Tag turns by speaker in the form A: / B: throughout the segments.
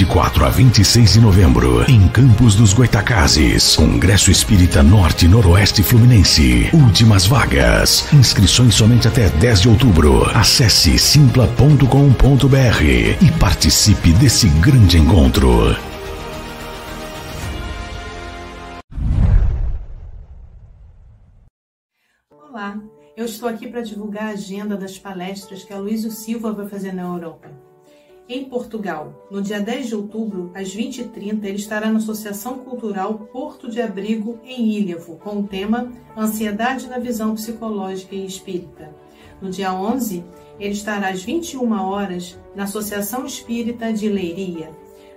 A: De 24 a 26 de novembro, em Campos dos Goitacazes, Congresso Espírita Norte Noroeste Fluminense. Últimas vagas. Inscrições somente até 10 de outubro. Acesse simpla.com.br e participe desse grande encontro.
B: Olá, eu estou aqui para divulgar a agenda das palestras que a Luísa Silva vai fazer na Europa. Em Portugal, no dia 10 de outubro, às 20h30, ele estará na Associação Cultural Porto de Abrigo, em Ilhavo, com o tema Ansiedade na Visão Psicológica e Espírita. No dia 11, ele estará às 21 horas na Associação Espírita de Leiria.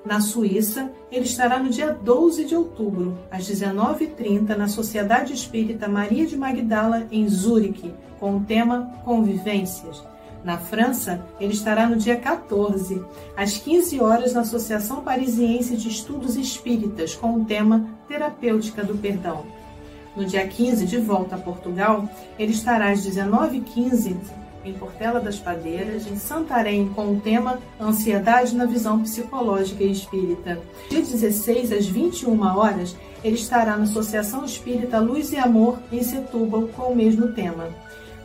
B: Na Suíça, ele estará no dia 12 de outubro, às 19h30, na Sociedade Espírita Maria de Magdala, em Zurique, com o tema Convivências. Na França, ele estará no dia 14, às 15 horas, na Associação Parisiense de Estudos Espíritas, com o tema Terapêutica do Perdão. No dia 15, de volta a Portugal, ele estará às 19h15 em Portela das Padeiras, em Santarém, com o tema Ansiedade na Visão Psicológica e Espírita. Dia 16, às 21 horas, ele estará na Associação Espírita Luz e Amor, em Setúbal, com o mesmo tema.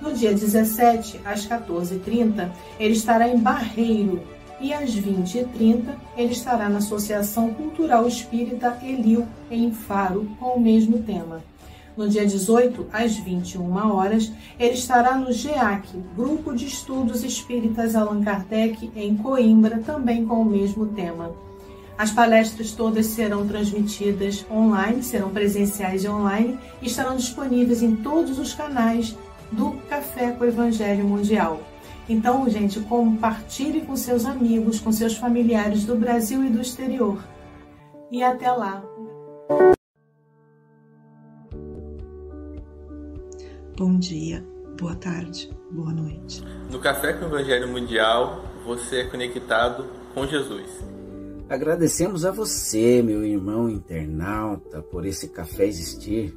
B: No dia 17, às 14h30, ele estará em Barreiro e às 20h30 ele estará na Associação Cultural Espírita Elil, em Faro, com o mesmo tema. No dia 18, às 21 horas, ele estará no GEAC, Grupo de Estudos Espíritas Allan Kardec, em Coimbra, também com o mesmo tema. As palestras todas serão transmitidas online, serão presenciais e online e estarão disponíveis em todos os canais do Café com o Evangelho Mundial. Então, gente, compartilhe com seus amigos, com seus familiares do Brasil e do exterior. E até lá!
C: Bom dia, boa tarde, boa noite.
D: No Café com o Evangelho Mundial, você é conectado com Jesus.
E: Agradecemos a você, meu irmão internauta, por esse café existir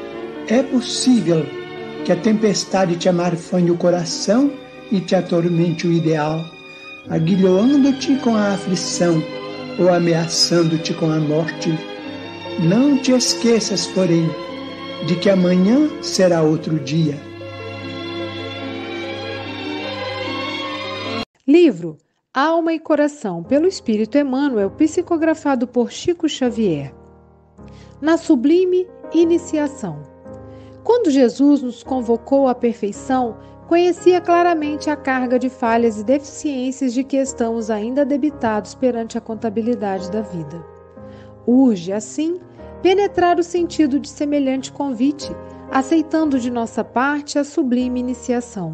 F: é possível que a tempestade te amarfanhe o coração e te atormente o ideal, aguilhoando-te com a aflição ou ameaçando-te com a morte. Não te esqueças, porém, de que amanhã será outro dia.
G: Livro Alma e Coração, pelo Espírito Emmanuel, psicografado por Chico Xavier. Na sublime iniciação. Quando Jesus nos convocou à perfeição, conhecia claramente a carga de falhas e deficiências de que estamos ainda debitados perante a contabilidade da vida. Urge, assim, penetrar o sentido de semelhante convite, aceitando de nossa parte a sublime iniciação.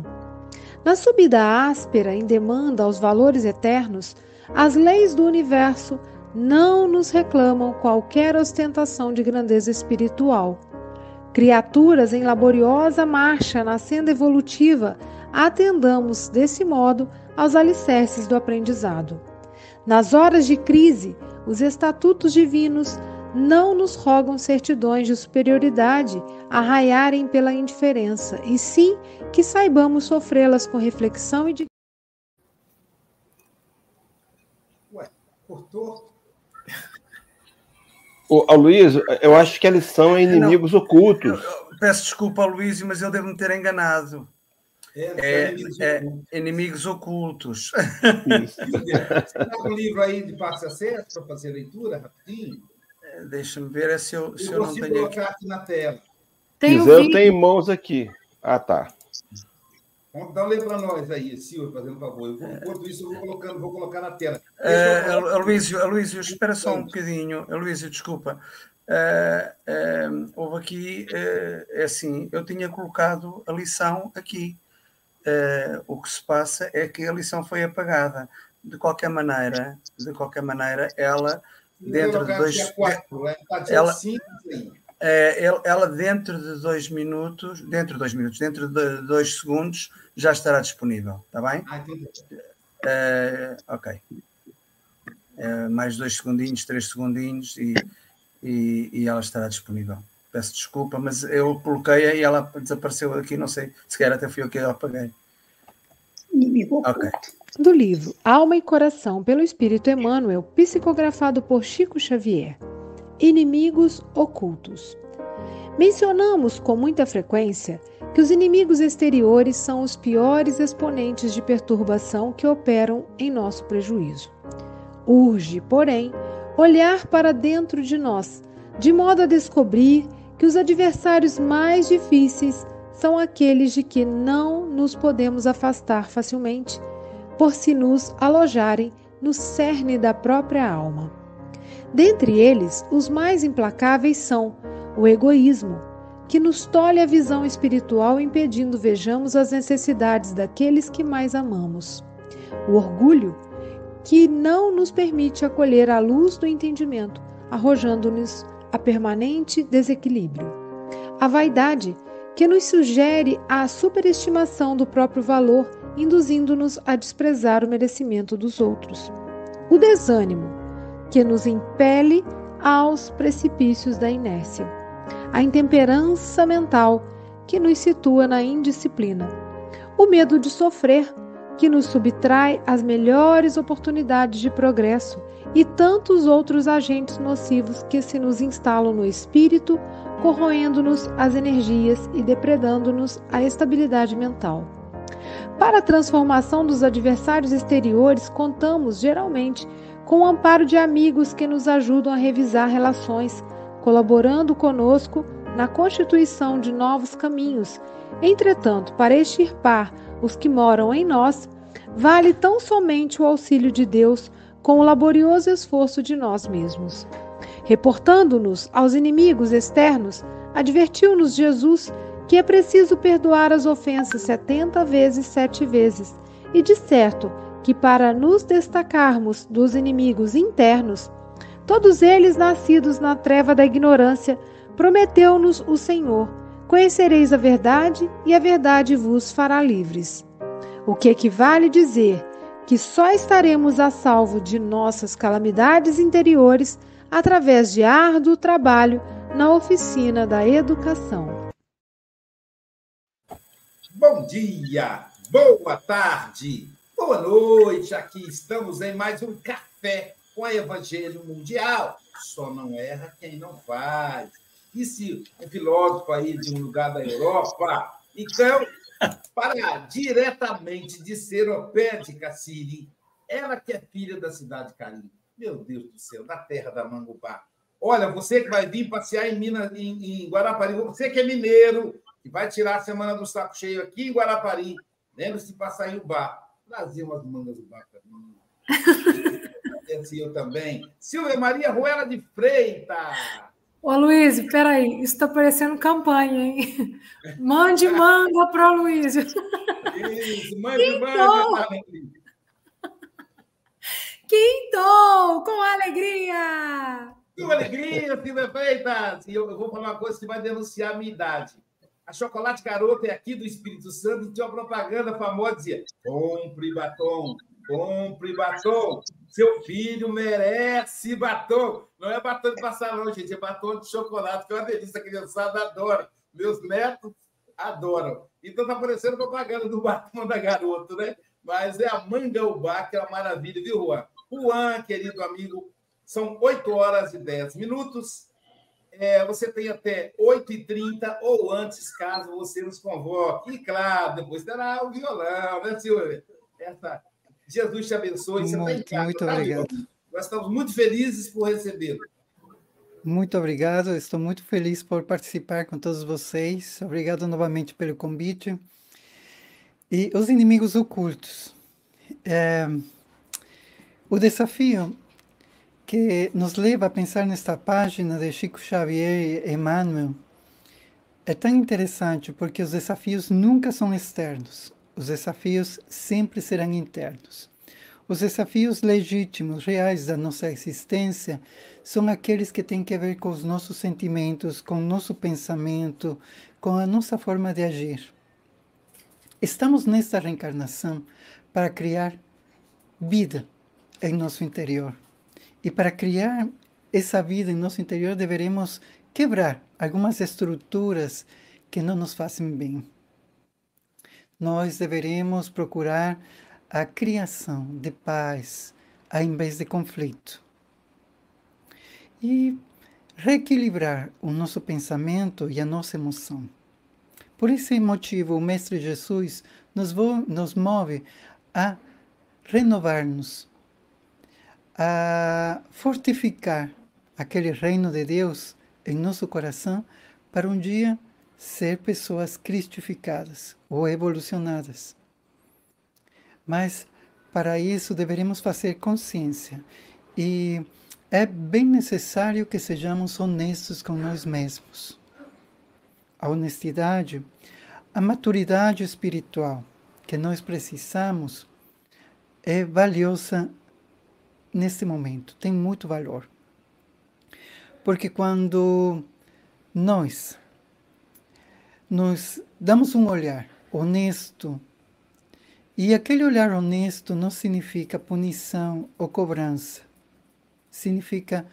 G: Na subida áspera em demanda aos valores eternos, as leis do universo não nos reclamam qualquer ostentação de grandeza espiritual criaturas em laboriosa marcha na senda evolutiva, atendamos desse modo aos alicerces do aprendizado. Nas horas de crise, os estatutos divinos não nos rogam certidões de superioridade a raiarem pela indiferença, e sim que saibamos sofrê-las com reflexão e de.
H: Ué, cortou?
I: Ô, Luiz, eu acho que a lição é inimigos não, ocultos. Eu,
H: eu, peço desculpa, Luiz, mas eu devo me ter enganado. É, é, inimigos, é, ocultos. inimigos ocultos.
J: Você tem um livro aí de fácil acesso para fazer leitura rapidinho?
H: É, Deixa-me ver é se eu, eu se eu não tenho. colocar
J: aqui. aqui na tela.
I: Tem eu tenho em mãos aqui. Ah, tá.
J: Então lê para nós aí, Silvio, fazendo um favor. Eu vou, enquanto isso, eu vou, colocando, vou colocar na tela.
H: Uh, Aloysio, Aloysio, espera só um bocadinho. Aloysio, desculpa. Uh, uh, houve aqui, uh, é assim, eu tinha colocado a lição aqui. o que se passa é que a lição foi apagada. De qualquer maneira, de qualquer maneira, ela dentro de dois, quatro, né? ela, cinco, é, ela dentro de dois minutos, dentro de dois minutos, dentro de dois segundos, já estará disponível, está bem? Ah, é, ok. É, mais dois segundinhos, três segundinhos e, e, e, ela estará disponível. Peço desculpa, mas eu coloquei-a e ela desapareceu aqui, não sei, sequer até fui eu que a apaguei.
G: Ok. Do livro Alma e Coração, pelo Espírito Emmanuel, psicografado por Chico Xavier. Inimigos ocultos. Mencionamos com muita frequência que os inimigos exteriores são os piores exponentes de perturbação que operam em nosso prejuízo. Urge, porém, olhar para dentro de nós, de modo a descobrir que os adversários mais difíceis são aqueles de que não nos podemos afastar facilmente, por se nos alojarem no cerne da própria alma. Dentre eles, os mais implacáveis são o egoísmo, que nos tolhe a visão espiritual impedindo vejamos as necessidades daqueles que mais amamos. O orgulho, que não nos permite acolher a luz do entendimento, arrojando-nos a permanente desequilíbrio. A vaidade, que nos sugere a superestimação do próprio valor, induzindo-nos a desprezar o merecimento dos outros. O desânimo, que nos impele aos precipícios da inércia. A intemperança mental, que nos situa na indisciplina. O medo de sofrer, que nos subtrai as melhores oportunidades de progresso e tantos outros agentes nocivos que se nos instalam no espírito, corroendo-nos as energias e depredando-nos a estabilidade mental. Para a transformação dos adversários exteriores, contamos geralmente com o amparo de amigos que nos ajudam a revisar relações, colaborando conosco na constituição de novos caminhos. Entretanto, para extirpar os que moram em nós, vale tão somente o auxílio de Deus com o laborioso esforço de nós mesmos. Reportando-nos aos inimigos externos, advertiu-nos Jesus que é preciso perdoar as ofensas setenta vezes sete vezes, e de certo que para nos destacarmos dos inimigos internos, todos eles nascidos na treva da ignorância, prometeu-nos o Senhor: Conhecereis a verdade, e a verdade vos fará livres. O que equivale dizer que só estaremos a salvo de nossas calamidades interiores através de árduo trabalho na oficina da educação.
J: Bom dia, boa tarde, Boa noite, aqui estamos em mais um Café com o Evangelho Mundial. Só não erra quem não faz. E se é filósofo aí de um lugar da Europa, então, para diretamente de Seropé de Cassiri, ela que é filha da cidade de Carim. Meu Deus do céu, da terra da Mangubá. Olha, você que vai vir passear em Minas, em, em Guarapari, você que é mineiro, que vai tirar a semana do saco cheio aqui em Guarapari, lembre-se de passar em Ubá trazer umas mangas do bar para mim. Assim, eu também. Silvia Maria Ruela de Freitas.
K: Ô, Luiz, peraí, isso está parecendo campanha, hein? Mande manga para o Luiz. Isso, mande manga. Quinto, com alegria!
J: Com alegria, Silvia Freitas! E eu, eu vou falar uma coisa que vai denunciar a minha idade. A Chocolate Garoto é aqui do Espírito Santo, tinha uma propaganda famosa, dizia, compre batom, compre batom. Seu filho merece batom. Não é batom de passar, não, gente. É batom de chocolate, que é uma delícia. A criançada adora. Meus netos adoram. Então tá parecendo propaganda do batom da garoto, né? Mas é a manga ubá, que é uma maravilha, viu, Juan? Juan, querido amigo, são 8 horas e 10 minutos. É, você tem até 8h30 ou antes, caso você nos convoque. E, claro, depois terá o violão, né, senhor? Essa... Jesus te abençoe. Você
L: muito,
J: tá casa,
L: muito
J: tá,
L: obrigado.
J: Nós estamos muito felizes por recebê-lo.
L: Muito obrigado, estou muito feliz por participar com todos vocês. Obrigado novamente pelo convite. E os inimigos ocultos. É, o desafio que nos leva a pensar nesta página de Chico Xavier e Emmanuel é tão interessante porque os desafios nunca são externos, os desafios sempre serão internos. Os desafios legítimos, reais da nossa existência, são aqueles que têm a ver com os nossos sentimentos, com o nosso pensamento, com a nossa forma de agir. Estamos nesta reencarnação para criar vida em nosso interior. E para criar essa vida em nosso interior, deveremos quebrar algumas estruturas que não nos fazem bem. Nós deveremos procurar a criação de paz, ao invés de conflito. E reequilibrar o nosso pensamento e a nossa emoção. Por esse motivo, o Mestre Jesus nos, nos move a renovar-nos, a fortificar aquele reino de Deus em nosso coração para um dia ser pessoas cristificadas ou evolucionadas. Mas para isso deveremos fazer consciência e é bem necessário que sejamos honestos com nós mesmos. A honestidade, a maturidade espiritual que nós precisamos é valiosa neste momento, tem muito valor. Porque quando nós nos damos um olhar honesto e aquele olhar honesto não significa punição ou cobrança, significa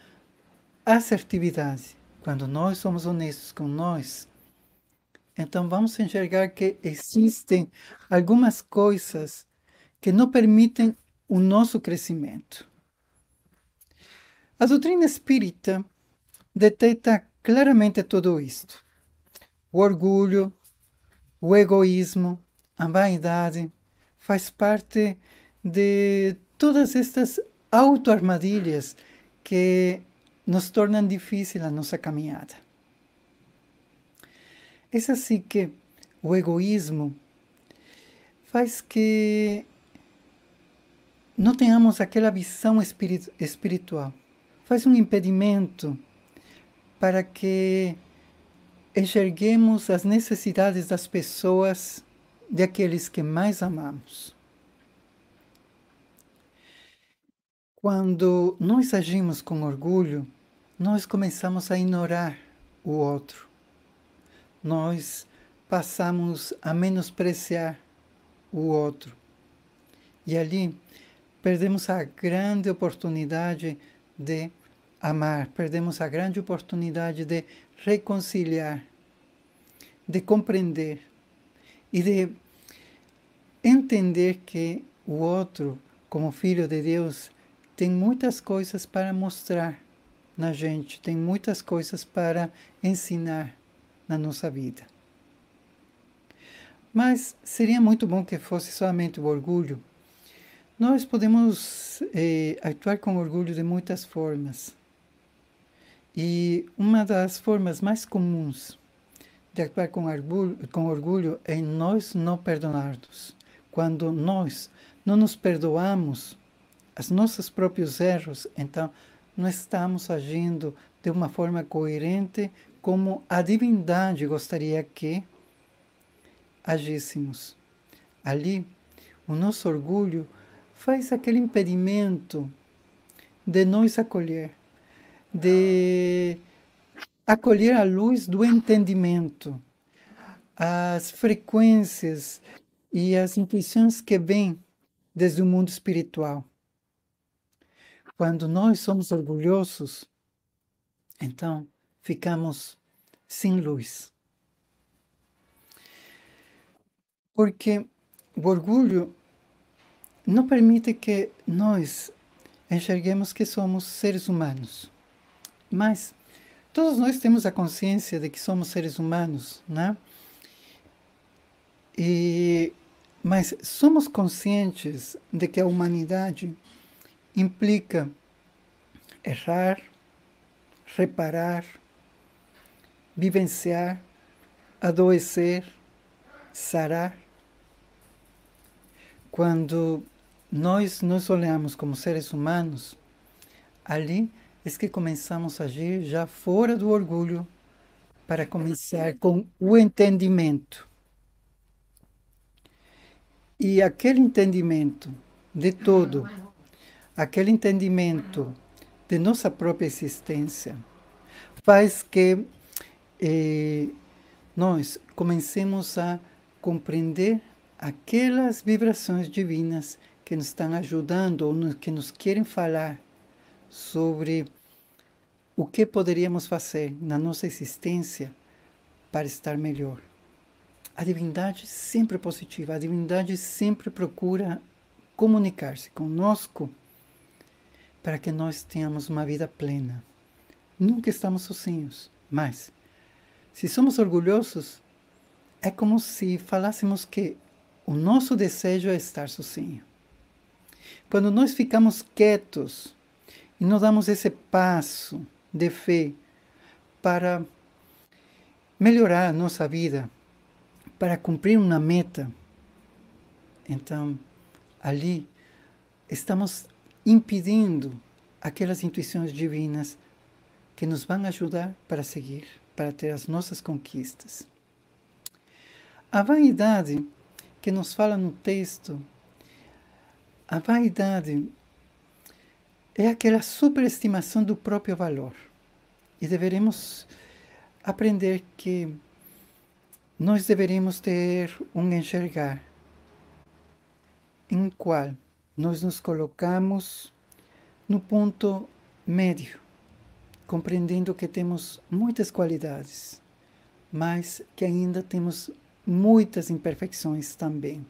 L: assertividade. Quando nós somos honestos com nós, então vamos enxergar que existem algumas coisas que não permitem o nosso crescimento. A doutrina espírita detecta claramente tudo isto: o orgulho, o egoísmo, a vaidade, faz parte de todas estas autoarmadilhas que nos tornam difícil a nossa caminhada. É assim que o egoísmo faz que não tenhamos aquela visão espiritual, faz um impedimento para que enxerguemos as necessidades das pessoas de aqueles que mais amamos. Quando nós agimos com orgulho, nós começamos a ignorar o outro. Nós passamos a menospreciar o outro. E ali perdemos a grande oportunidade de amar, perdemos a grande oportunidade de reconciliar, de compreender e de entender que o outro, como filho de Deus, tem muitas coisas para mostrar na gente, tem muitas coisas para ensinar na nossa vida. Mas seria muito bom que fosse somente o orgulho. Nós podemos eh, atuar com orgulho de muitas formas. E uma das formas mais comuns de atuar com orgulho, com orgulho é nós não perdonarmos. Quando nós não nos perdoamos os nossos próprios erros, então não estamos agindo de uma forma coerente como a divindade gostaria que agíssemos. Ali, o nosso orgulho faz aquele impedimento de nós acolher, de acolher a luz do entendimento, as frequências e as intuições que vêm desde o mundo espiritual. Quando nós somos orgulhosos, então ficamos sem luz. Porque o orgulho não permite que nós enxerguemos que somos seres humanos. Mas todos nós temos a consciência de que somos seres humanos, né? E, mas somos conscientes de que a humanidade implica errar, reparar, vivenciar, adoecer, sarar. Quando nós nos olhamos como seres humanos, ali é que começamos a agir já fora do orgulho para começar com o entendimento. E aquele entendimento de todo, aquele entendimento de nossa própria existência, faz que eh, nós comecemos a compreender aquelas vibrações divinas que nos estão ajudando ou que nos querem falar sobre o que poderíamos fazer na nossa existência para estar melhor. A divindade sempre é positiva, a divindade sempre procura comunicar-se conosco para que nós tenhamos uma vida plena. Nunca estamos sozinhos, mas se somos orgulhosos, é como se falássemos que o nosso desejo é estar sozinho. Quando nós ficamos quietos e não damos esse passo de fé para melhorar nossa vida, para cumprir uma meta, então ali estamos impedindo aquelas intuições divinas que nos vão ajudar para seguir, para ter as nossas conquistas. A vaidade que nos fala no texto, a vaidade é aquela superestimação do próprio valor. E deveremos aprender que nós deveríamos ter um enxergar em qual nós nos colocamos no ponto médio, compreendendo que temos muitas qualidades, mas que ainda temos muitas imperfeições também.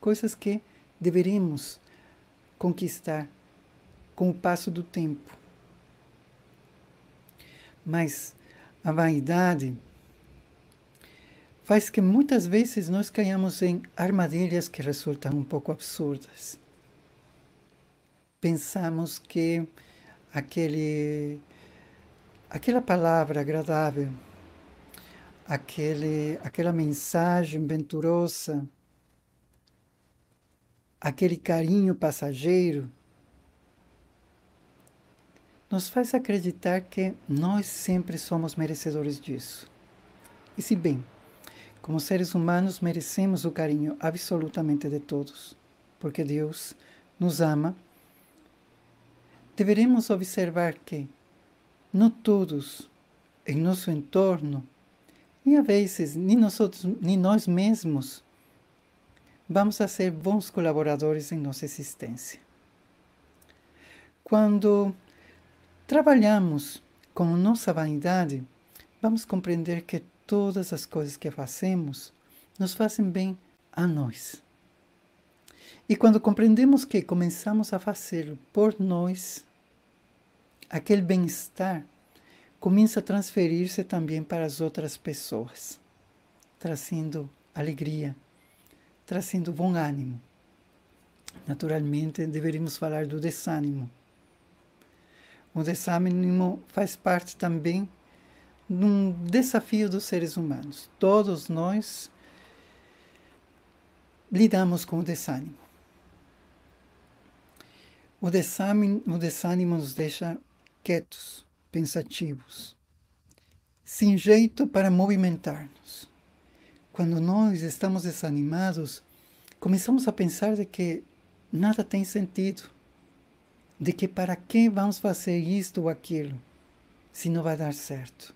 L: Coisas que deveríamos conquistar com o passo do tempo. Mas a vaidade faz que muitas vezes nós caiamos em armadilhas que resultam um pouco absurdas. Pensamos que aquele aquela palavra agradável aquele, aquela mensagem venturosa, aquele carinho passageiro, nos faz acreditar que nós sempre somos merecedores disso. E se bem, como seres humanos merecemos o carinho absolutamente de todos, porque Deus nos ama, deveremos observar que não todos em nosso entorno e às vezes, nem nós, nem nós mesmos vamos a ser bons colaboradores em nossa existência. Quando trabalhamos com nossa vaidade, vamos compreender que todas as coisas que fazemos nos fazem bem a nós. E quando compreendemos que começamos a fazê-lo por nós, aquele bem-estar começa a transferir-se também para as outras pessoas, trazendo alegria, trazendo bom ânimo. Naturalmente, deveríamos falar do desânimo. O desânimo faz parte também de um desafio dos seres humanos. Todos nós lidamos com o desânimo. O desânimo, o desânimo nos deixa quietos, pensativos, sem jeito para movimentar-nos. Quando nós estamos desanimados, começamos a pensar de que nada tem sentido, de que para que vamos fazer isto ou aquilo, se não vai dar certo.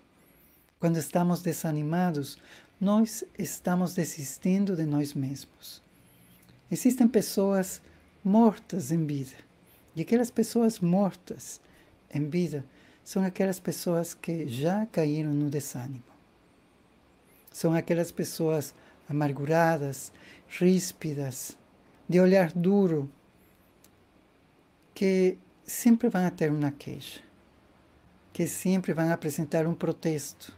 L: Quando estamos desanimados, nós estamos desistindo de nós mesmos. Existem pessoas mortas em vida E aquelas pessoas mortas em vida são aquelas pessoas que já caíram no desânimo. São aquelas pessoas amarguradas, ríspidas, de olhar duro, que sempre vão ter uma queixa, que sempre vão apresentar um protesto,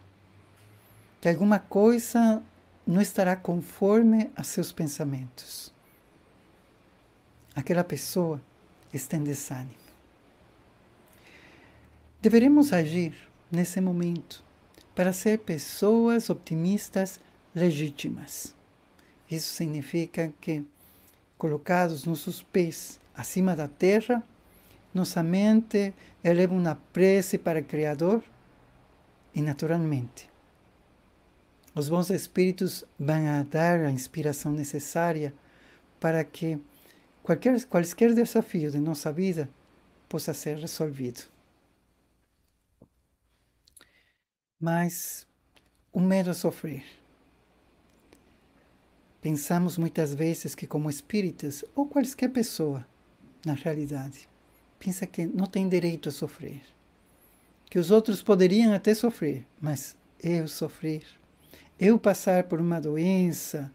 L: que alguma coisa não estará conforme a seus pensamentos. Aquela pessoa está em desânimo. Deveremos agir nesse momento para ser pessoas optimistas legítimas. Isso significa que, colocados nossos pés acima da terra, nossa mente eleva uma prece para o Criador e, naturalmente, os bons espíritos vão a dar a inspiração necessária para que qualquer, qualquer desafio de nossa vida possa ser resolvido. Mas o medo a sofrer. Pensamos muitas vezes que, como espíritas, ou qualquer pessoa, na realidade, pensa que não tem direito a sofrer. Que os outros poderiam até sofrer, mas eu sofrer eu passar por uma doença,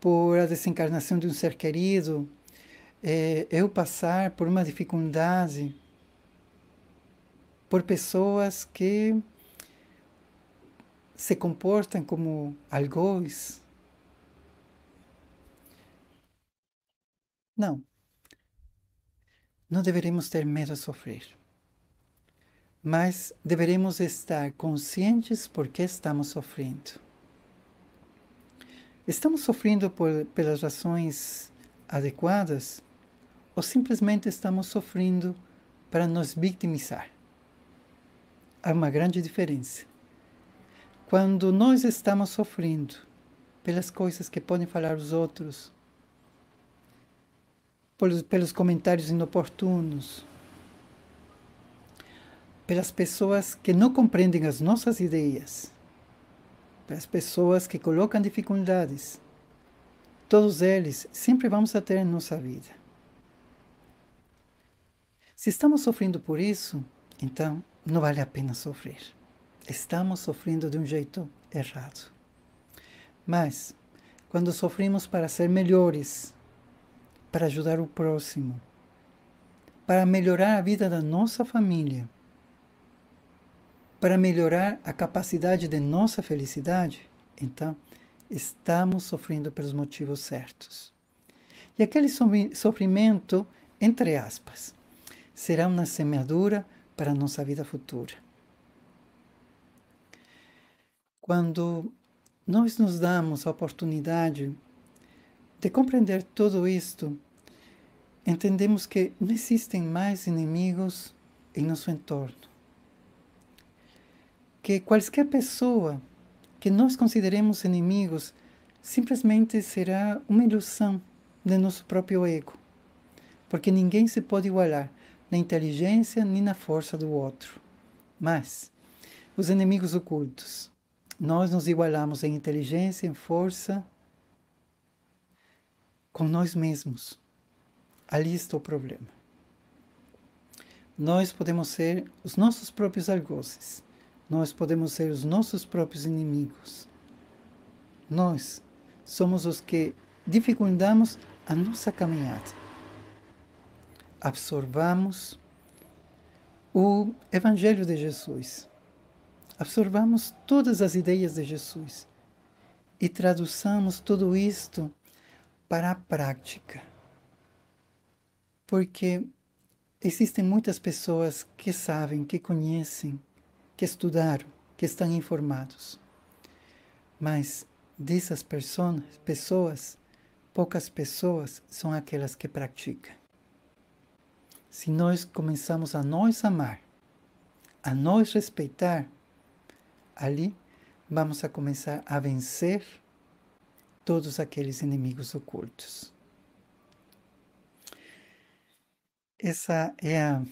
L: por a desencarnação de um ser querido, é, eu passar por uma dificuldade, por pessoas que se comportam como algoz. Não. Não deveremos ter medo a sofrer. Mas deveremos estar conscientes por que estamos sofrendo. Estamos sofrendo por, pelas razões adequadas ou simplesmente estamos sofrendo para nos vitimizar? Há uma grande diferença. Quando nós estamos sofrendo pelas coisas que podem falar os outros, pelos, pelos comentários inoportunos, pelas pessoas que não compreendem as nossas ideias, pelas pessoas que colocam dificuldades. Todos eles sempre vamos a ter em nossa vida. Se estamos sofrendo por isso, então não vale a pena sofrer. Estamos sofrendo de um jeito errado. Mas, quando sofremos para ser melhores, para ajudar o próximo, para melhorar a vida da nossa família, para melhorar a capacidade de nossa felicidade, então estamos sofrendo pelos motivos certos. E aquele sofrimento, entre aspas, será uma semeadura para a nossa vida futura. Quando nós nos damos a oportunidade de compreender tudo isto, entendemos que não existem mais inimigos em nosso entorno que qualquer pessoa que nós consideremos inimigos simplesmente será uma ilusão de nosso próprio ego, porque ninguém se pode igualar na inteligência nem na força do outro. Mas os inimigos ocultos, nós nos igualamos em inteligência, em força, com nós mesmos. Ali está o problema. Nós podemos ser os nossos próprios algozes nós podemos ser os nossos próprios inimigos. Nós somos os que dificultamos a nossa caminhada. Absorvamos o Evangelho de Jesus. Absorvamos todas as ideias de Jesus e traduçamos tudo isto para a prática. Porque existem muitas pessoas que sabem, que conhecem, que estudaram, que estão informados. Mas dessas pessoas, pessoas, poucas pessoas são aquelas que praticam. Se nós começamos a nós amar, a nós respeitar, ali vamos a começar a vencer todos aqueles inimigos ocultos. Essa é a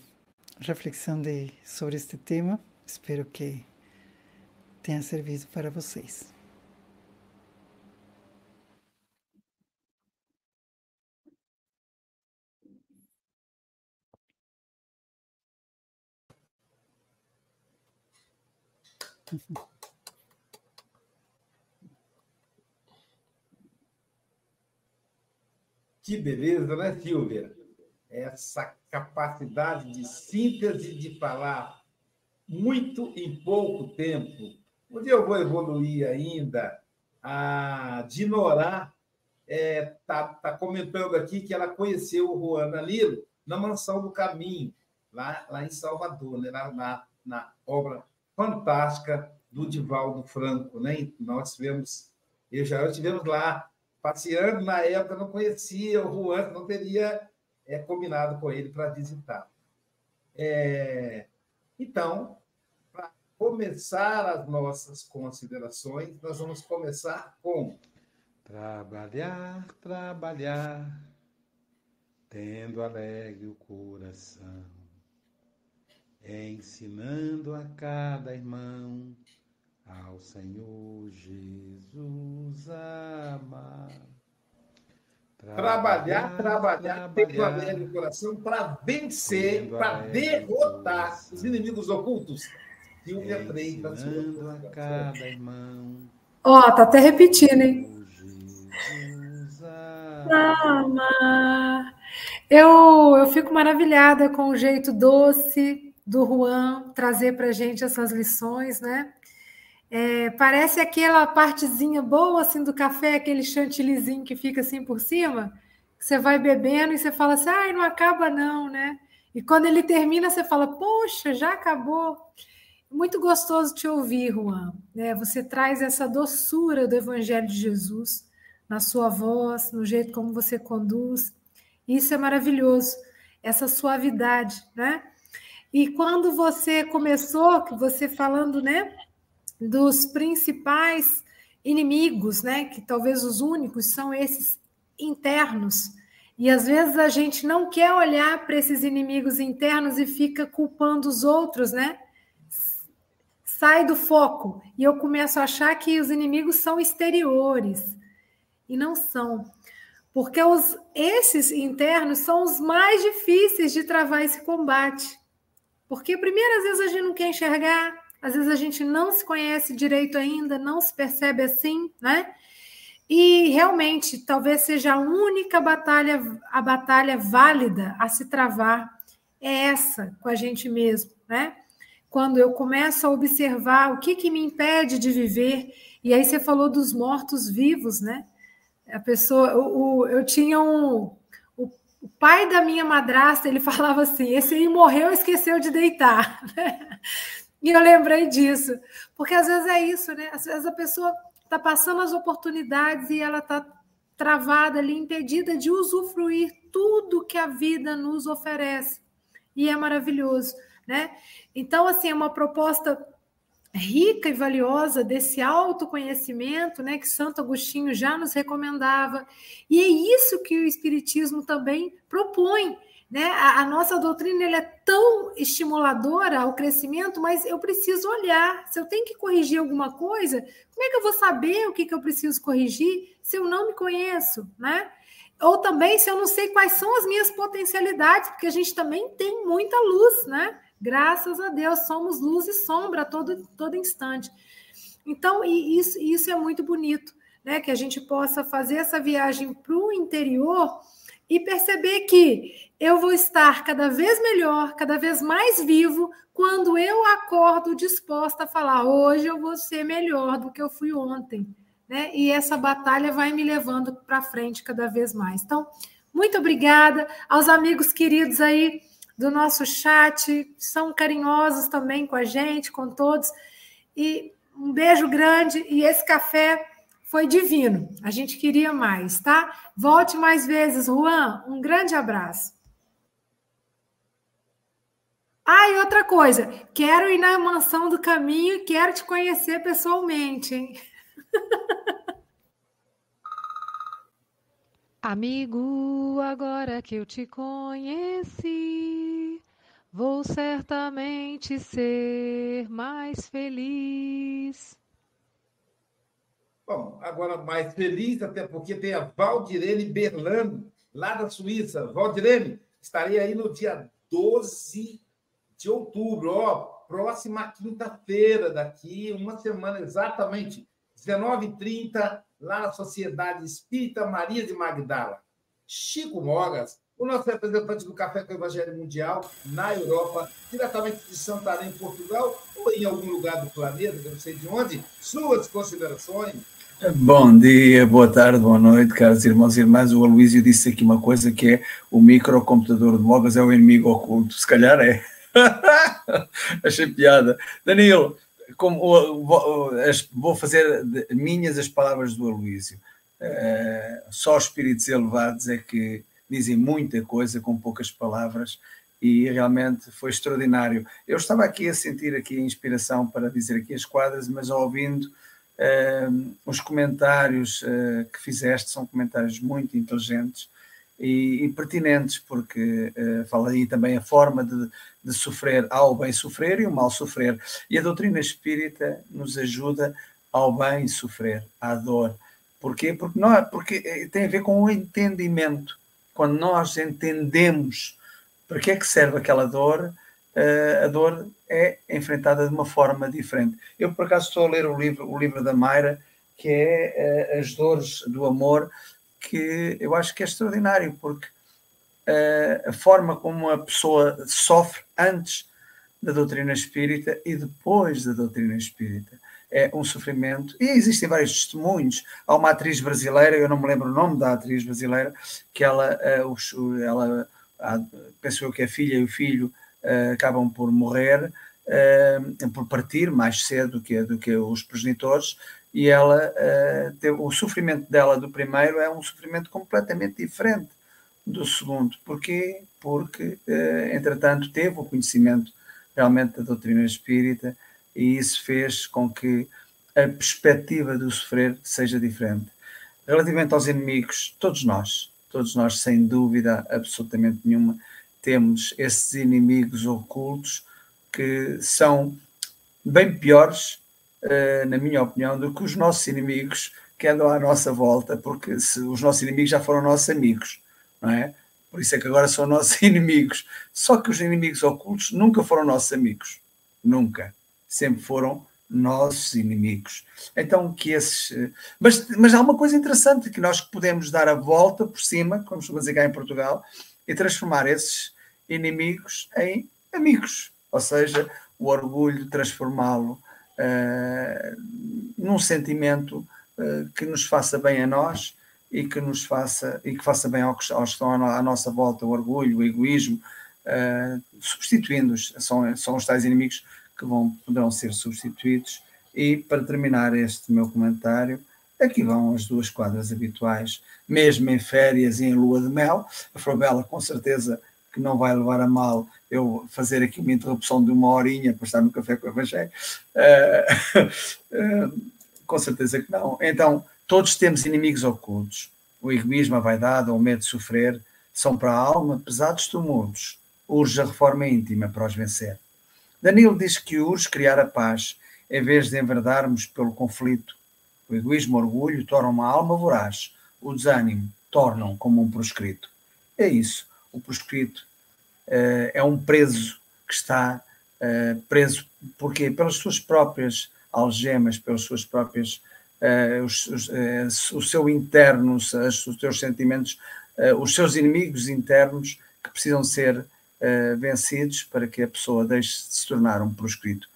L: reflexão de, sobre este tema. Espero que tenha servido para vocês.
J: Que beleza, né, Silvia? Essa capacidade de síntese de falar muito em pouco tempo. Onde eu vou evoluir ainda? A Dinorá está é, tá, tá comentando aqui que ela conheceu o Juana Lilo na Mansão do Caminho, lá, lá em Salvador, né? na, na, na obra fantástica do Divaldo Franco. Né? Nós tivemos, eu já estivemos lá passeando, na época não conhecia o Juan, não teria é, combinado com ele para visitar. É, então, para começar as nossas considerações, nós vamos começar com.
M: Trabalhar, trabalhar, tendo alegre o coração, ensinando a cada irmão ao Senhor Jesus amar.
J: Trabalhar, trabalhar, ter alegre o coração para vencer, para derrotar os inimigos ocultos. Silvia Freitas. a cada irmão.
K: Ó, oh, tá até repetindo, hein? Amar. Eu, eu fico maravilhada com o jeito doce do Juan trazer para gente essas lições, né? É, parece aquela partezinha boa assim do café, aquele chantillyzinho que fica assim por cima, você vai bebendo e você fala assim, ai, não acaba não, né? E quando ele termina, você fala, poxa, já acabou. Muito gostoso te ouvir, Juan. Né? Você traz essa doçura do Evangelho de Jesus na sua voz, no jeito como você conduz. Isso é maravilhoso, essa suavidade, né? E quando você começou, que você falando, né, dos principais inimigos, né? Que talvez os únicos são esses internos. E às vezes a gente não quer olhar para esses inimigos internos e fica culpando os outros, né? Sai do foco. E eu começo a achar que os inimigos são exteriores. E não são. Porque os, esses internos são os mais difíceis de travar esse combate. Porque, primeiro, às vezes a gente não quer enxergar, às vezes a gente não se conhece direito ainda, não se percebe assim, né? E realmente, talvez seja a única batalha, a batalha válida a se travar é essa com a gente mesmo, né? Quando eu começo a observar o que, que me impede de viver, e aí você falou dos mortos-vivos, né? A pessoa, o, o, eu tinha um, o, pai da minha madrasta, ele falava assim: esse aí morreu, esqueceu de deitar. E eu lembrei disso, porque às vezes é isso, né? Às vezes a pessoa está passando as oportunidades e ela está travada ali, impedida de usufruir tudo que a vida nos oferece. E é maravilhoso, né? Então, assim, é uma proposta rica e valiosa desse autoconhecimento, né, que Santo Agostinho já nos recomendava. E é isso que o espiritismo também propõe, né? A, a nossa doutrina é tão estimuladora ao crescimento, mas eu preciso olhar. Se eu tenho que corrigir alguma coisa, como é que eu vou saber o que, que eu preciso corrigir se eu não me conheço? Né? Ou também se eu não sei quais são as minhas potencialidades, porque a gente também tem muita luz, né? Graças a Deus, somos luz e sombra a todo, todo instante. Então, isso, isso é muito bonito, né? Que a gente possa fazer essa viagem para o interior e perceber que eu vou estar cada vez melhor, cada vez mais vivo, quando eu acordo disposta a falar: hoje eu vou ser melhor do que eu fui ontem. Né? E essa batalha vai me levando para frente cada vez mais. Então, muito obrigada aos amigos queridos aí do nosso chat, são carinhosos também com a gente, com todos. E um beijo grande e esse café foi divino. A gente queria mais, tá? Volte mais vezes, Juan. Um grande abraço. Ah, e outra coisa, quero ir na mansão do caminho e quero te conhecer pessoalmente, hein?
G: Amigo, agora que eu te conheci, vou certamente ser mais feliz.
J: Bom, agora mais feliz, até porque tem a Valdirene Berlando, lá da Suíça. Valdirene, estarei aí no dia 12 de outubro, ó, próxima quinta-feira, daqui uma semana exatamente, 19h30, lá na Sociedade Espírita Maria de Magdala. Chico Mogas, o nosso representante do Café com o Evangelho Mundial na Europa, diretamente de Santarém, Portugal, ou em algum lugar do planeta, não sei de onde, suas considerações.
H: Bom dia, boa tarde, boa noite, caros irmãos e irmãs. O Aloísio disse aqui uma coisa que é o microcomputador de Mogas é o inimigo oculto. Se calhar é. Achei piada. Danilo, como, vou fazer minhas as palavras do Aloísio. Eh, só espíritos elevados é que dizem muita coisa com poucas palavras e realmente foi extraordinário. Eu estava aqui a sentir aqui a inspiração para dizer aqui as quadras, mas ouvindo uh, os comentários uh, que fizeste, são comentários muito inteligentes e, e pertinentes, porque fala aí também a forma de, de sofrer, ao bem sofrer e o mal sofrer. E a doutrina espírita nos ajuda ao bem sofrer, à dor. Porquê? Porque, não, porque tem a ver com o entendimento quando nós entendemos para que é que serve aquela dor, uh, a dor é enfrentada de uma forma diferente. Eu, por acaso, estou a ler o livro, o livro da Mayra, que é uh, As Dores do Amor, que eu acho que é extraordinário, porque uh, a forma como a pessoa sofre antes da doutrina espírita e depois da doutrina espírita é um sofrimento. E existem vários testemunhos. Há uma atriz brasileira, eu não me lembro o nome da atriz brasileira, que ela, ela penso eu que a filha e o filho uh, acabam por morrer, uh, por partir mais cedo do que, do que os progenitores, e ela, teve, o sofrimento dela do primeiro é um sofrimento completamente diferente do segundo. Porquê? Porque, entretanto, teve o conhecimento realmente da doutrina espírita, e isso fez com que a perspectiva do sofrer seja diferente. Relativamente aos inimigos, todos nós, todos nós, sem dúvida absolutamente nenhuma, temos esses inimigos ocultos que são bem piores, uh, na minha opinião, do que os nossos inimigos que andam à nossa volta, porque se, os nossos inimigos já foram nossos amigos, não é? Por isso é que agora são nossos inimigos. Só que os inimigos ocultos nunca foram nossos amigos. Nunca sempre foram nossos inimigos. Então, que esses. Eh, mas, mas há uma coisa interessante que nós podemos dar a volta por cima, como costuma dizer cá em Portugal, e transformar esses inimigos em amigos. Ou seja, o orgulho, transformá-lo uh, num sentimento uh, que nos faça bem a nós e que nos faça e que faça bem aos, aos que estão à nossa volta, o orgulho, o egoísmo, uh, substituindo-os, são, são os tais inimigos que vão, poderão ser substituídos. E para terminar este meu comentário, aqui vão as duas quadras habituais, mesmo em férias e em lua de mel. A Frobela, com certeza, que não vai levar a mal eu fazer aqui uma interrupção de uma horinha para estar no café com o Evangelho. Uh, uh, com certeza que não. Então, todos temos inimigos ocultos. O egoísmo, a vaidade, o medo de sofrer são para a alma pesados tumultos. Urge a reforma íntima para os vencer. Danilo diz que urge criar a paz, em vez de enverdarmos pelo conflito. O egoísmo e o orgulho tornam uma alma voraz, o desânimo tornam como um proscrito. É isso, o proscrito uh, é um preso que está uh, preso, porque Pelas suas próprias algemas, pelas suas próprias, uh, os, os, o seu interno, os, os seus sentimentos, os seus inimigos internos que precisam ser vencidos para que a pessoa deixe de se tornar um proscrito.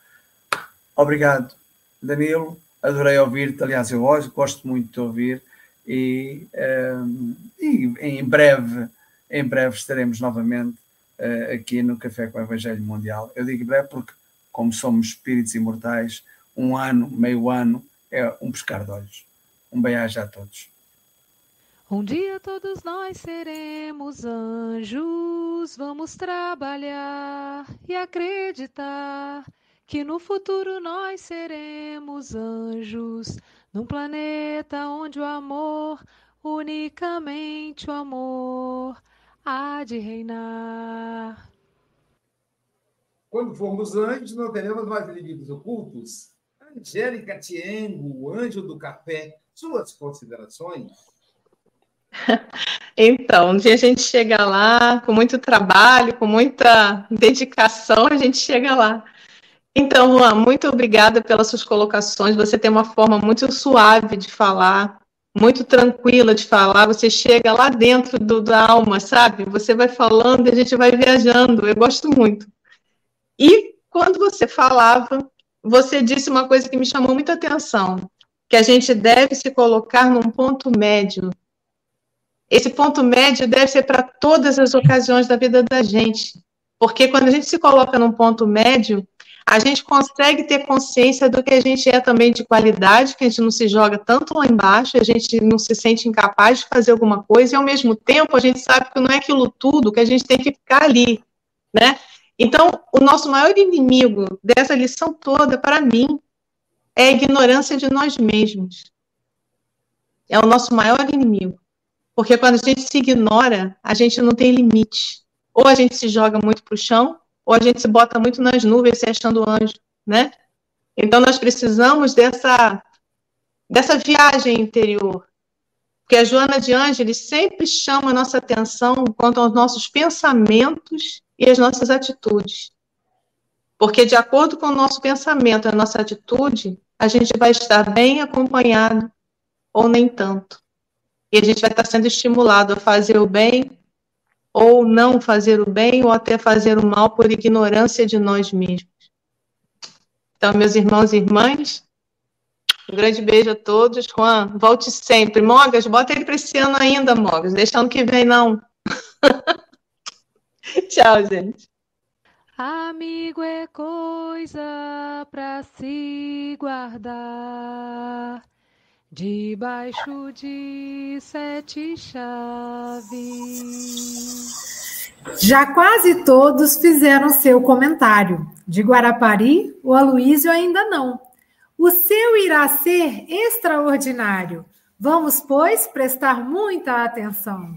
H: Obrigado, Danilo. Adorei ouvir-te. Aliás, eu gosto muito de ouvir e, uh, e em breve, em breve estaremos novamente uh, aqui no Café com o Evangelho Mundial. Eu digo breve porque, como somos espíritos imortais, um ano, meio ano, é um pescar de olhos. Um beijo a todos.
G: Um dia todos nós seremos anjos, vamos trabalhar e acreditar que no futuro nós seremos anjos, num planeta onde o amor, unicamente o amor, há de reinar.
J: Quando formos anjos, não teremos mais inimigos ocultos? Angélica Tiengo, o anjo do café, suas considerações?
B: Então, um dia a gente chega lá com muito trabalho, com muita dedicação, a gente chega lá. Então, Juan, muito obrigada pelas suas colocações. Você tem uma forma muito suave de falar, muito tranquila de falar. Você chega lá dentro do, da alma, sabe? Você vai falando e a gente vai viajando. Eu gosto muito. E quando você falava, você disse uma coisa que me chamou muita atenção, que a gente deve se colocar num ponto médio. Esse ponto médio deve ser para todas as ocasiões da vida da gente. Porque quando a gente se coloca num ponto médio, a gente consegue ter consciência do que a gente é também de qualidade, que a gente não se joga tanto lá embaixo, a gente não se sente incapaz de fazer alguma coisa, e ao mesmo tempo a gente sabe que não é aquilo tudo, que a gente tem que ficar ali, né? Então, o nosso maior inimigo dessa lição toda, para mim, é a ignorância de nós mesmos. É o nosso maior inimigo. Porque quando a gente se ignora, a gente não tem limite. Ou a gente se joga muito para o chão, ou a gente se bota muito nas nuvens se achando anjo, né? Então nós precisamos dessa dessa viagem interior. Porque a Joana de Ângeles sempre chama a nossa atenção quanto aos nossos pensamentos e as nossas atitudes. Porque de acordo com o nosso pensamento a nossa atitude, a gente vai estar bem acompanhado ou nem tanto. E a gente vai estar sendo estimulado a fazer o bem ou não fazer o bem, ou até fazer o mal por ignorância de nós mesmos. Então, meus irmãos e irmãs, um grande beijo a todos. Juan, volte sempre. Mogas, bota ele para esse ano ainda, Mogas. Deixa ano que vem, não. Tchau, gente.
G: Amigo é coisa para se guardar debaixo de sete chaves.
K: Já quase todos fizeram seu comentário. De Guarapari, o Aloísio ainda não. O seu irá ser extraordinário. Vamos, pois, prestar muita atenção.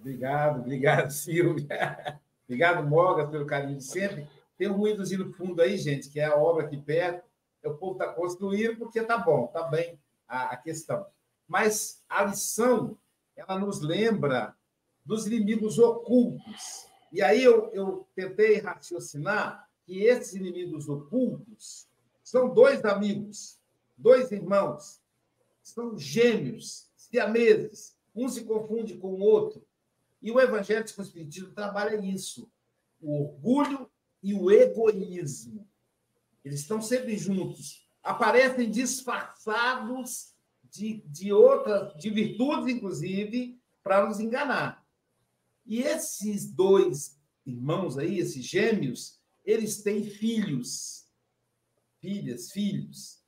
J: Obrigado, obrigado, Silvia. Obrigado, Mogas, pelo carinho de sempre. Tem um ruídozinho no fundo aí, gente, que é a obra aqui perto o povo está construindo porque está bom, está bem a, a, questão. Mas a lição, ela nos lembra dos inimigos ocultos. E aí eu, eu tentei raciocinar que esses inimigos ocultos são dois amigos, dois irmãos, são gêmeos, siameses, um se confunde com o outro. E o Evangelho Espiritismo trabalha isso: o orgulho e o egoísmo. Eles estão sempre juntos. Aparecem disfarçados de, de outras, de virtudes, inclusive, para nos enganar. E esses dois irmãos aí, esses gêmeos, eles têm filhos, filhas, filhos,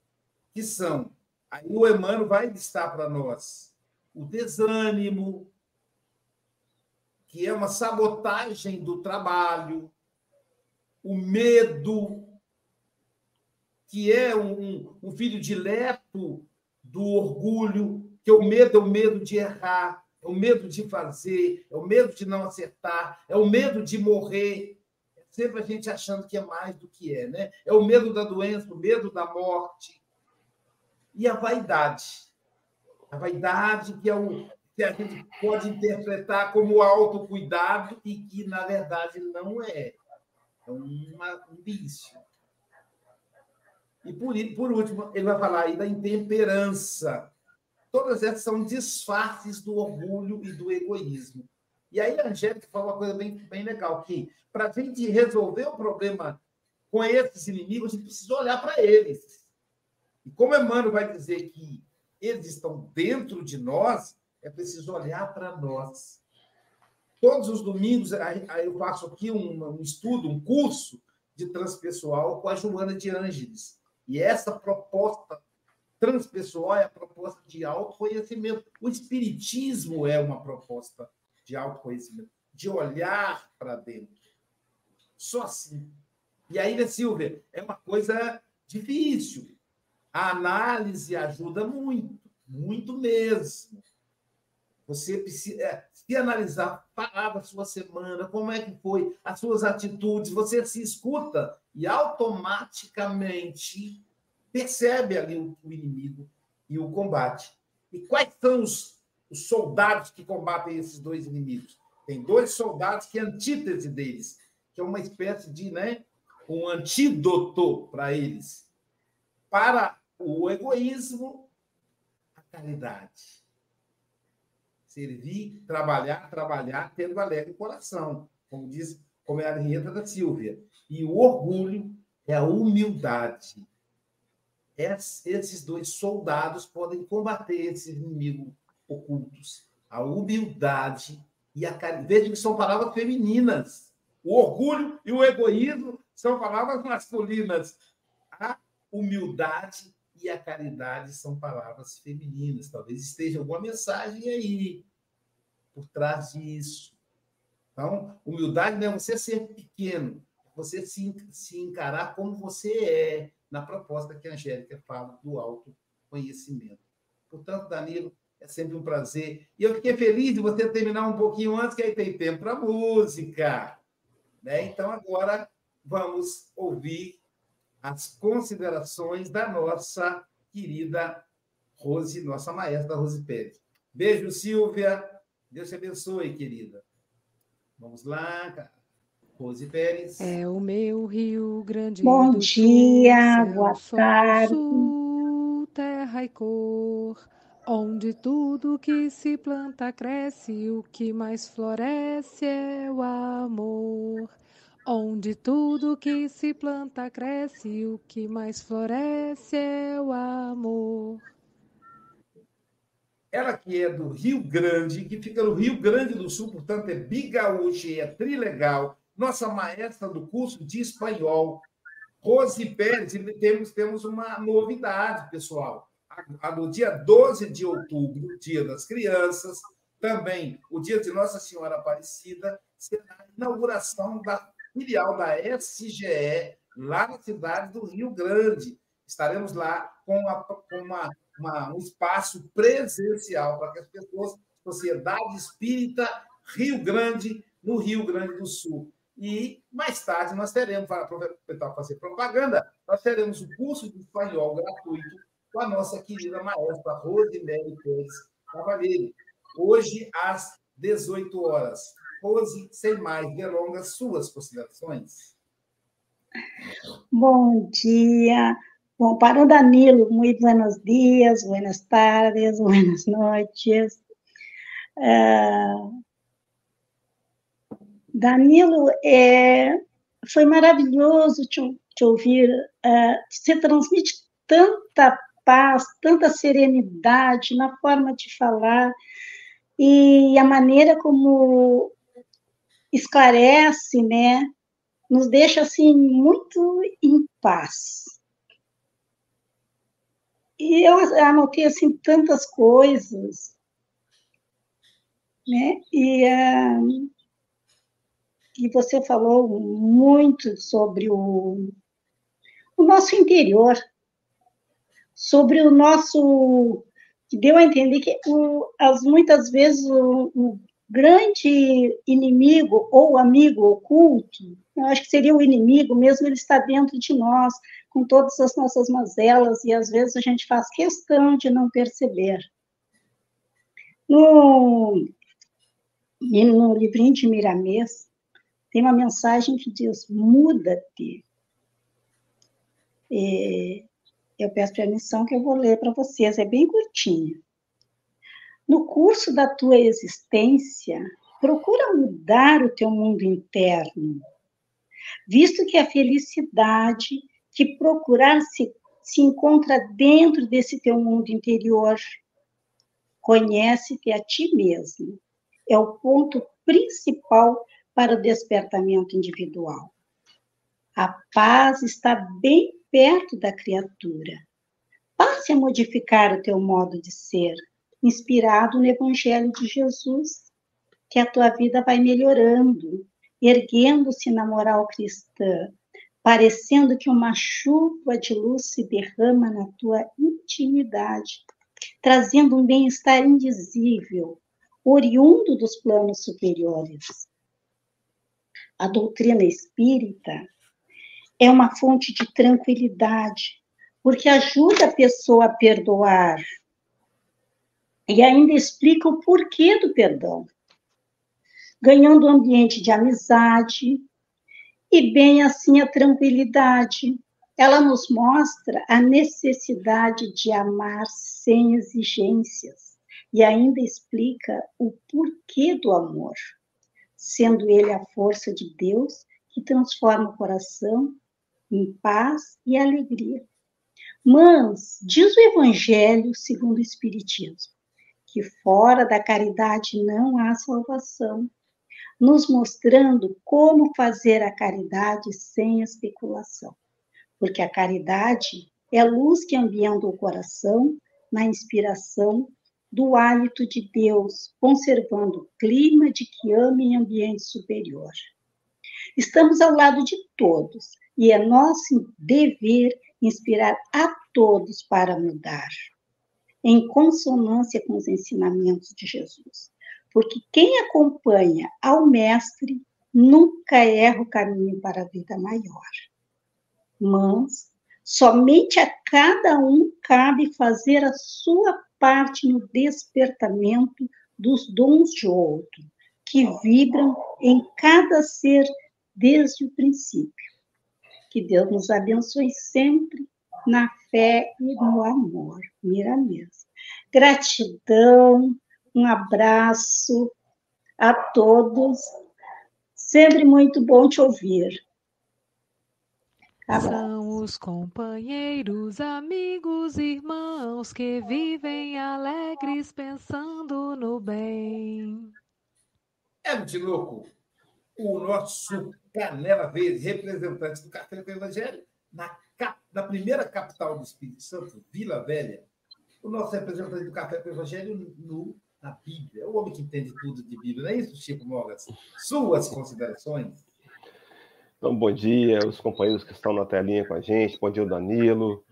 J: que são. Aí o Emmanuel vai listar para nós o desânimo, que é uma sabotagem do trabalho, o medo, que é um, um filho dileto do orgulho, que é o medo é o medo de errar, é o medo de fazer, é o medo de não acertar, é o medo de morrer. É sempre a gente achando que é mais do que é, né? É o medo da doença, o medo da morte. E a vaidade. A vaidade que é o que a gente pode interpretar como autocuidado e que, na verdade, não é. É uma, um vício. E por, por último, ele vai falar aí da intemperança. Todas essas são disfarces do orgulho e do egoísmo. E aí a Angélica falou uma coisa bem, bem legal, que para a gente resolver o problema com esses inimigos, a gente precisa olhar para eles. E como Emmanuel vai dizer que eles estão dentro de nós, é preciso olhar para nós. Todos os domingos eu faço aqui um estudo, um curso de transpessoal com a Joana de Ângeles. E essa proposta transpessoal é a proposta de autoconhecimento. O espiritismo é uma proposta de autoconhecimento, de olhar para dentro. Só assim. E aí, né, Silvia, é uma coisa difícil. A análise ajuda muito, muito mesmo. Você precisa é, se analisar, falar da sua semana, como é que foi, as suas atitudes, você se escuta e automaticamente percebe ali o, o inimigo e o combate. E quais são os, os soldados que combatem esses dois inimigos. Tem dois soldados que é antítese deles, que é uma espécie de né, um antídoto para eles. Para o egoísmo, a caridade. Servir, trabalhar, trabalhar, tendo alegre coração, como diz, como é a vinheta da Silvia. E o orgulho é a humildade. Esses dois soldados podem combater esses inimigos ocultos. A humildade e a caridade. Veja que são palavras femininas. O orgulho e o egoísmo são palavras masculinas. A humildade e a caridade são palavras femininas. Talvez esteja alguma mensagem aí por trás disso. Então, humildade não é você ser pequeno, é você se, se encarar como você é, na proposta que a Angélica fala do autoconhecimento. Portanto, Danilo, é sempre um prazer. E eu fiquei feliz de você terminar um pouquinho antes, que aí tem tempo para música. Né? Então, agora vamos ouvir as considerações da nossa querida Rose, nossa maestra Rose Pérez. Beijo, Silvia. Deus te abençoe, querida. Vamos lá, cara. Rose Pérez.
G: É o meu Rio Grande
N: Bom
G: do
N: dia,
G: Sul,
N: boa
G: céu,
N: tarde.
G: Sul, terra e cor, onde tudo que se planta cresce, o que mais floresce é o amor. Onde tudo que se planta cresce, o que mais floresce é o amor.
J: Ela que é do Rio Grande, que fica no Rio Grande do Sul, portanto é bigaúcha e é trilegal, nossa maestra do curso de espanhol, Rose Pérez, e temos, temos uma novidade, pessoal. No dia 12 de outubro, Dia das Crianças, também o dia de Nossa Senhora Aparecida, será a inauguração da filial da SGE, lá na cidade do Rio Grande. Estaremos lá com, com uma, uma- um espaço presencial para que as pessoas, Sociedade Espírita Rio Grande, no Rio Grande do Sul. E mais tarde nós teremos, para aproveitar fazer propaganda, nós teremos o curso de espanhol gratuito com a nossa querida maestra Rosemary Pérez Cavalheiro, hoje às 18 horas. Rose, sem mais delongas, suas considerações.
N: Bom dia. Bom, para o Danilo, muito buenos dias, buenas tardes, buenas noches. Ah, Danilo, é, foi maravilhoso te, te ouvir. ah, você transmite tanta paz, tanta serenidade na forma de falar e a maneira como esclarece, né? Nos deixa assim muito em paz. E eu anotei assim tantas coisas, né? E, ah, e você falou muito sobre o, o nosso interior, sobre o nosso que deu a entender que o, as, muitas vezes o, o grande inimigo ou amigo oculto, eu acho que seria o inimigo mesmo, ele está dentro de nós, com todas as nossas mazelas, e às vezes a gente faz questão de não perceber. No, no livrinho de Miramês, tem uma mensagem que diz: muda-te. Eu peço permissão que eu vou ler para vocês, é bem curtinho. No curso da tua existência, procura mudar o teu mundo interno, visto que a felicidade que procurar se, se encontra dentro desse teu mundo interior. Conhece-te a ti mesmo. É o ponto principal para o despertamento individual. A paz está bem perto da criatura. Passe a modificar o teu modo de ser, inspirado no Evangelho de Jesus, que a tua vida vai melhorando, erguendo-se na moral cristã, parecendo que uma chuva de luz se derrama na tua intimidade, trazendo um bem-estar indizível, oriundo dos planos superiores. A doutrina espírita é uma fonte de tranquilidade, porque ajuda a pessoa a perdoar, E ainda explica o porquê do perdão, ganhando um ambiente de amizade e bem assim a tranquilidade. Ela nos mostra a necessidade de amar sem exigências e ainda explica o porquê do amor, sendo ele a força de Deus que transforma o coração em paz e alegria. Mas, diz o Evangelho segundo o Espiritismo, que fora da caridade não há salvação, nos mostrando como fazer a caridade sem especulação. Porque a caridade é luz que ambienta o coração na inspiração do hálito de Deus, conservando o clima de que ama em ambiente superior. Estamos ao lado de todos e é nosso dever inspirar a todos para mudar, em consonância com os ensinamentos de Jesus. Porque quem acompanha ao Mestre nunca erra o caminho para a vida maior. Mas somente a cada um cabe fazer a sua parte no despertamento dos dons de outro, que vibram em cada ser desde o princípio. Que Deus nos abençoe sempre na fé e no amor. Mira mesmo. Gratidão, um abraço a todos. Sempre muito bom te ouvir.
G: São os companheiros, amigos, irmãos que vivem alegres pensando no bem.
J: É muito louco. O nosso Canela Verde, representante do Café do Evangelho, na, na primeira capital do Espírito Santo, Vila Velha. O nosso representante do Café do Evangelho no, na Bíblia. É o homem que entende tudo de Bíblia, não é isso, Chico Mogas? Suas considerações?
I: Então, bom dia os companheiros que estão na telinha com a gente. Bom dia, Danilo.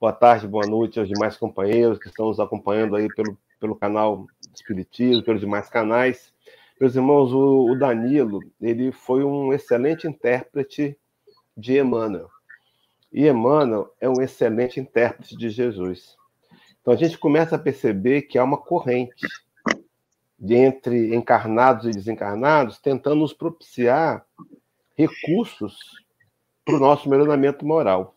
I: Boa tarde, boa noite aos demais companheiros que estão nos acompanhando aí pelo, pelo canal Espiritismo, pelos demais canais. Meus irmãos, o, o Danilo, ele foi um excelente intérprete de Emmanuel. E Emmanuel é um excelente intérprete de Jesus. Então a gente começa a perceber que há uma corrente entre encarnados e desencarnados tentando nos propiciar recursos para o nosso melhoramento moral.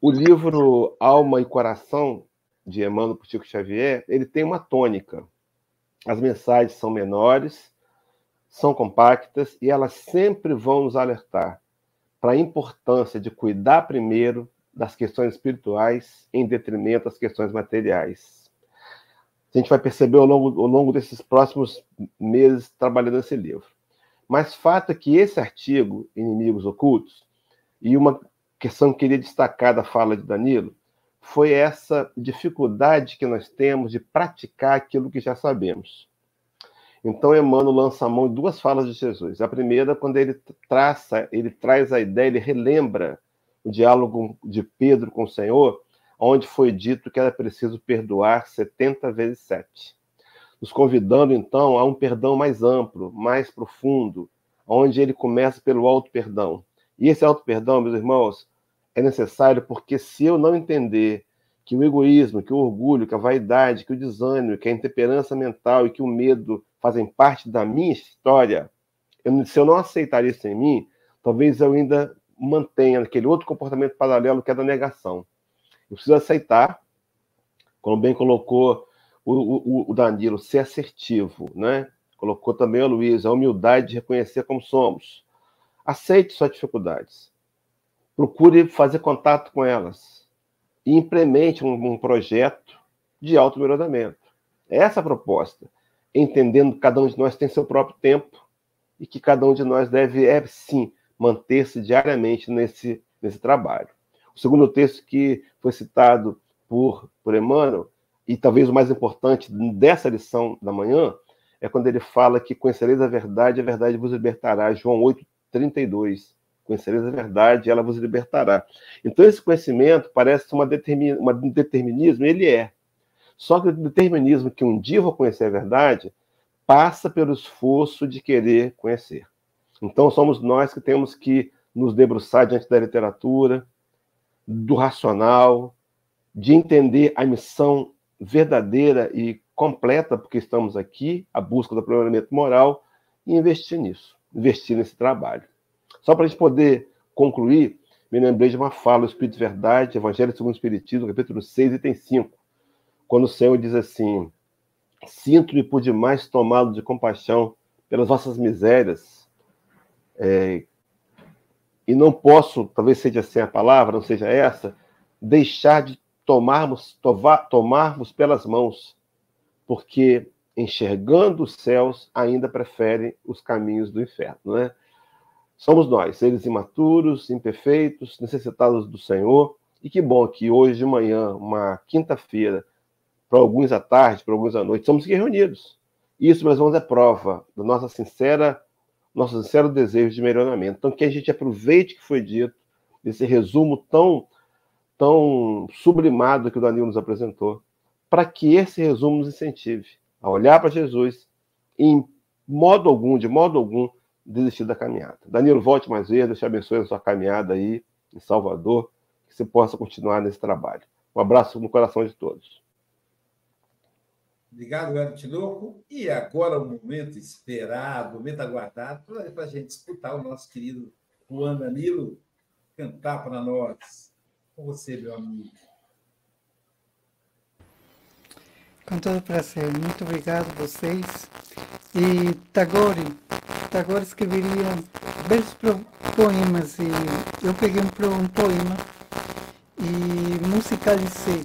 I: O livro Alma e Coração, de Emmanuel por Chico Xavier, ele tem uma tônica. As mensagens são menores, são compactas e elas sempre vão nos alertar para a importância de cuidar primeiro das questões espirituais em detrimento das questões materiais. A gente vai perceber ao longo, ao longo desses próximos meses trabalhando nesse livro. Mas fato é que esse artigo, Inimigos Ocultos, e uma questão que eu queria destacar da fala de Danilo, foi essa dificuldade que nós temos de praticar aquilo que já sabemos. Então, Emmanuel lança a mão de duas falas de Jesus. A primeira, quando ele traça, ele traz a ideia, ele relembra o diálogo de Pedro com o Senhor, onde foi dito que era preciso perdoar 70 vezes 7 nos convidando então a um perdão mais amplo, mais profundo, onde ele começa pelo auto perdão. E esse auto perdão, meus irmãos, é necessário porque se eu não entender que o egoísmo, que o orgulho, que a vaidade, que o desânimo, que a intemperança mental e que o medo fazem parte da minha história, eu, se eu não aceitar isso em mim, talvez eu ainda mantenha aquele outro comportamento paralelo que é da negação. Eu preciso aceitar, como bem colocou o, o, o Danilo ser assertivo, né? Colocou também o Luiz, a humildade de reconhecer como somos. Aceite suas dificuldades. Procure fazer contato com elas. E implemente um, um projeto de auto-melhoramento. É essa a proposta. Entendendo que cada um de nós tem seu próprio tempo e que cada um de nós deve, é, sim, manter-se diariamente nesse, nesse trabalho. O segundo texto que foi citado por, por Emmanuel e talvez o mais importante dessa lição da manhã, é quando ele fala que conhecereis a verdade, a verdade vos libertará. João 8, 32. Conhecereis a verdade, ela vos libertará. Então, esse conhecimento parece uma determin, um determinismo, ele é. Só que o determinismo que um dia eu vou conhecer a verdade passa pelo esforço de querer conhecer. Então, somos nós que temos que nos debruçar diante da literatura, do racional, de entender a missão verdadeira e completa, porque estamos aqui, a busca do aprimoramento moral, e investir nisso, investir nesse trabalho. Só para a gente poder concluir, me lembrei de uma fala do Espírito de Verdade, Evangelho segundo o Espiritismo, capítulo 6, item 5, quando o Senhor diz assim: Sinto-me por demais tomado de compaixão pelas vossas misérias, é, e não posso, talvez seja assim a palavra, não seja essa, deixar de tomarmos, tomarmos pelas mãos, porque enxergando os céus ainda prefere os caminhos do inferno, né? Somos nós, seres imaturos, imperfeitos, necessitados do Senhor, e que bom que hoje de manhã, uma quinta-feira, para alguns à tarde, para alguns à noite, somos aqui reunidos. Isso, meus irmãos, é prova da nossa sincera nosso sincero desejo de melhoramento. Então, que a gente aproveite que foi dito, esse resumo tão, tão sublimado que o Danilo nos apresentou, para que esse resumo nos incentive a olhar para Jesus e, em modo algum, de modo algum, desistir da caminhada. Danilo, volte mais vezes, Deus te abençoe a sua caminhada aí em Salvador, que você possa continuar nesse trabalho. Um abraço no coração de todos.
J: Obrigado, Hélio Tinoco. E agora o momento esperado, o momento aguardado para a gente escutar o nosso querido Juan Danilo cantar para nós. Com você, meu amigo.
L: Com todo prazer. Muito obrigado a vocês. E Tagore, Tagore escreveria belos poemas e eu peguei um, um poema e musicalizei.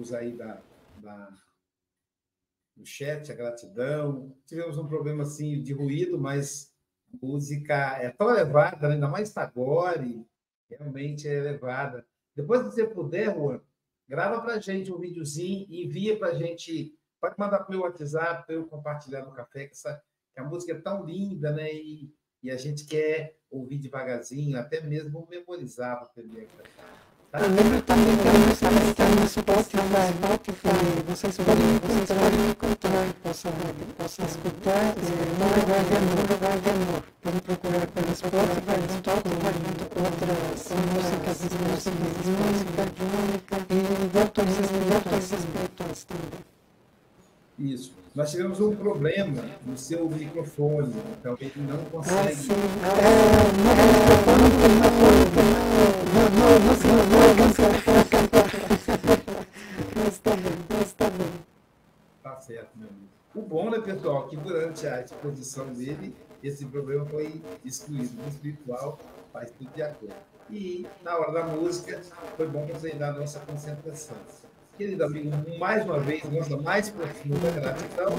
J: Amigos aí da, da, do chat, a gratidão. Tivemos um problema assim de ruído, mas a música é tão elevada, né? ainda mais Tagore, realmente é elevada. Depois, se você puder, Juan, grava para gente um videozinho e envia para gente. Pode mandar para o meu WhatsApp, para eu compartilhar no café, que, essa, que a música é tão linda, né? E, e a gente quer ouvir devagarzinho, até mesmo memorizar para aprender a cantar.
L: Eu lembro também que a música está no Spotify, Spotify, vocês podem encontrar, encontrar, possam, possam escutar, no lugar de amor, no lugar de amor. Podem procurar pelo Spotify, Spotify, outras músicas, músicas música, de única, e de autores espirituais também.
J: Isso. Nós tivemos um problema no seu microfone, então ele não consegue.
L: Ah. É.
J: Tá certo, meu amigo. O bom, né, pessoal, que durante a exposição dele, esse problema foi excluído. No espiritual, faz tudo de acordo. E na hora da música, foi bom para treinar a nossa concentração. Querido amigo, mais uma vez, nossa mais profunda gratidão.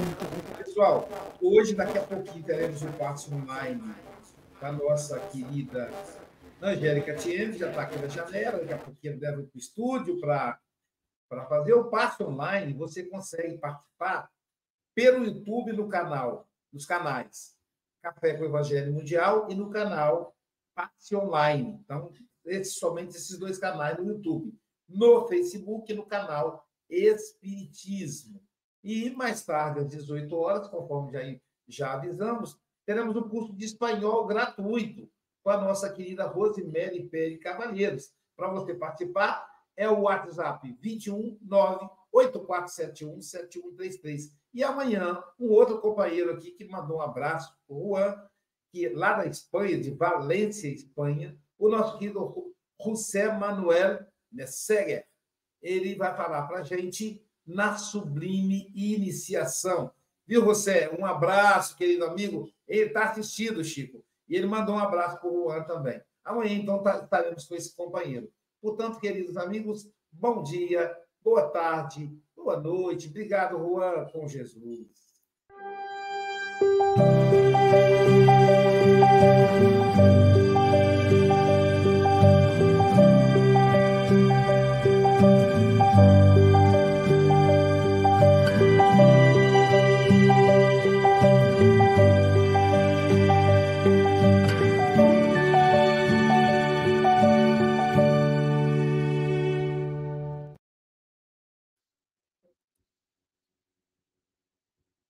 J: Pessoal, hoje, daqui a pouquinho, teremos o passo online da nossa querida Angélica que já está aqui na janela, daqui a pouquinho ir para o estúdio para fazer o passo online. Você consegue participar pelo YouTube no canal, nos canais Café com o Evangelho Mundial e no canal Passe Online. Então, somente esses dois canais no YouTube no Facebook, no canal Espiritismo. E mais tarde, às 18 horas, conforme já, já avisamos, teremos um curso de espanhol gratuito com a nossa querida Rosemary Pérez Cavalheiros. Para você participar, é o WhatsApp 21 8471 7133. E amanhã, um outro companheiro aqui que mandou um abraço, o Juan, que lá da Espanha, de Valência, Espanha, o nosso querido José Manuel Messeger, ele vai falar para a gente na sublime iniciação. Viu, você? Um abraço, querido amigo. Ele está assistindo, Chico. E ele mandou um abraço para o Juan também. Amanhã, então, tá, estaremos com esse companheiro. Portanto, queridos amigos, bom dia, boa tarde, boa noite. Obrigado, Juan, com Jesus.